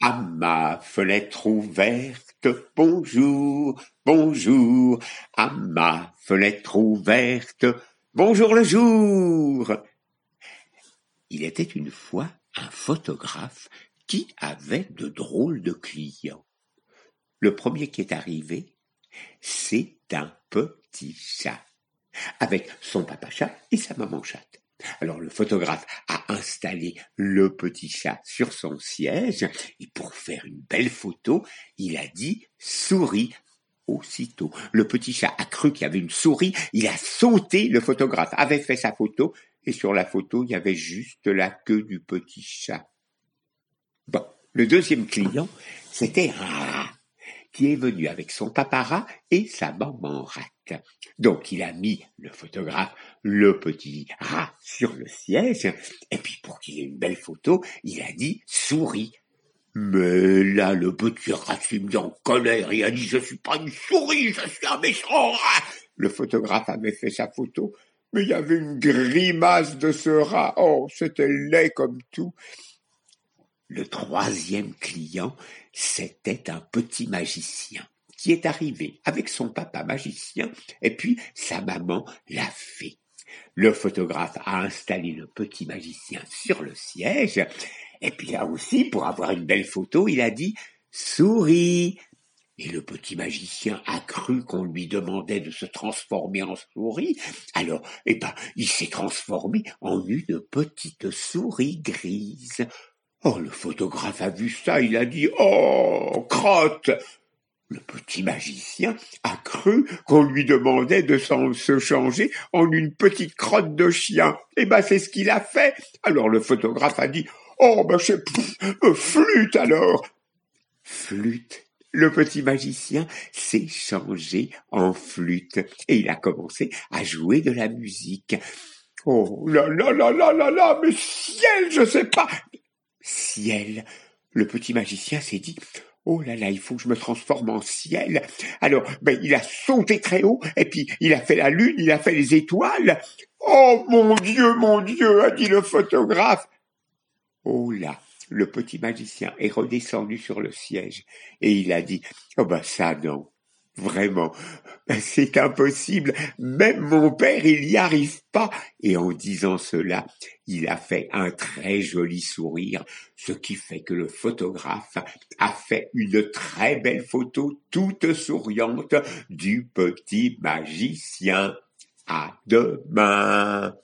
À ma fenêtre ouverte, bonjour, bonjour, à ma fenêtre ouverte, bonjour le jour. Il était une fois un photographe qui avait de drôles de clients. Le premier qui est arrivé, c'est un petit chat, avec son papa chat et sa maman chatte. Alors le photographe a installé le petit chat sur son siège et pour faire une belle photo, il a dit souris. Aussitôt, le petit chat a cru qu'il y avait une souris, il a sauté, le photographe avait fait sa photo et sur la photo, il y avait juste la queue du petit chat. Bon, le deuxième client, c'était qui est venu avec son papa rat et sa maman rat. Donc il a mis le photographe, le petit rat sur le siège, et puis pour qu'il ait une belle photo, il a dit souris. Mais là, le petit rat s'est mis en colère et a dit je suis pas une souris, je suis un méchant rat. Le photographe avait fait sa photo, mais il y avait une grimace de ce rat. Oh, c'était laid comme tout. Le troisième client, c'était un petit magicien qui est arrivé avec son papa magicien et puis sa maman la fée. Le photographe a installé le petit magicien sur le siège et puis là aussi, pour avoir une belle photo, il a dit souris. Et le petit magicien a cru qu'on lui demandait de se transformer en souris. Alors, eh ben, il s'est transformé en une petite souris grise. Oh, le photographe a vu ça, il a dit Oh, crotte le petit magicien a cru qu'on lui demandait de se changer en une petite crotte de chien. Eh ben, c'est ce qu'il a fait. Alors le photographe a dit, oh, ben, c'est euh, flûte alors. Flûte. Le petit magicien s'est changé en flûte et il a commencé à jouer de la musique. Oh là là là là là là, mais ciel, je sais pas. Ciel. Le petit magicien s'est dit, Oh là là, il faut que je me transforme en ciel. Alors, ben, il a sauté très haut, et puis il a fait la lune, il a fait les étoiles. Oh mon Dieu, mon Dieu, a dit le photographe. Oh là, le petit magicien est redescendu sur le siège, et il a dit, oh ben ça non, Vraiment, c'est impossible. Même mon père, il n'y arrive pas. Et en disant cela, il a fait un très joli sourire, ce qui fait que le photographe a fait une très belle photo toute souriante du petit magicien. À demain.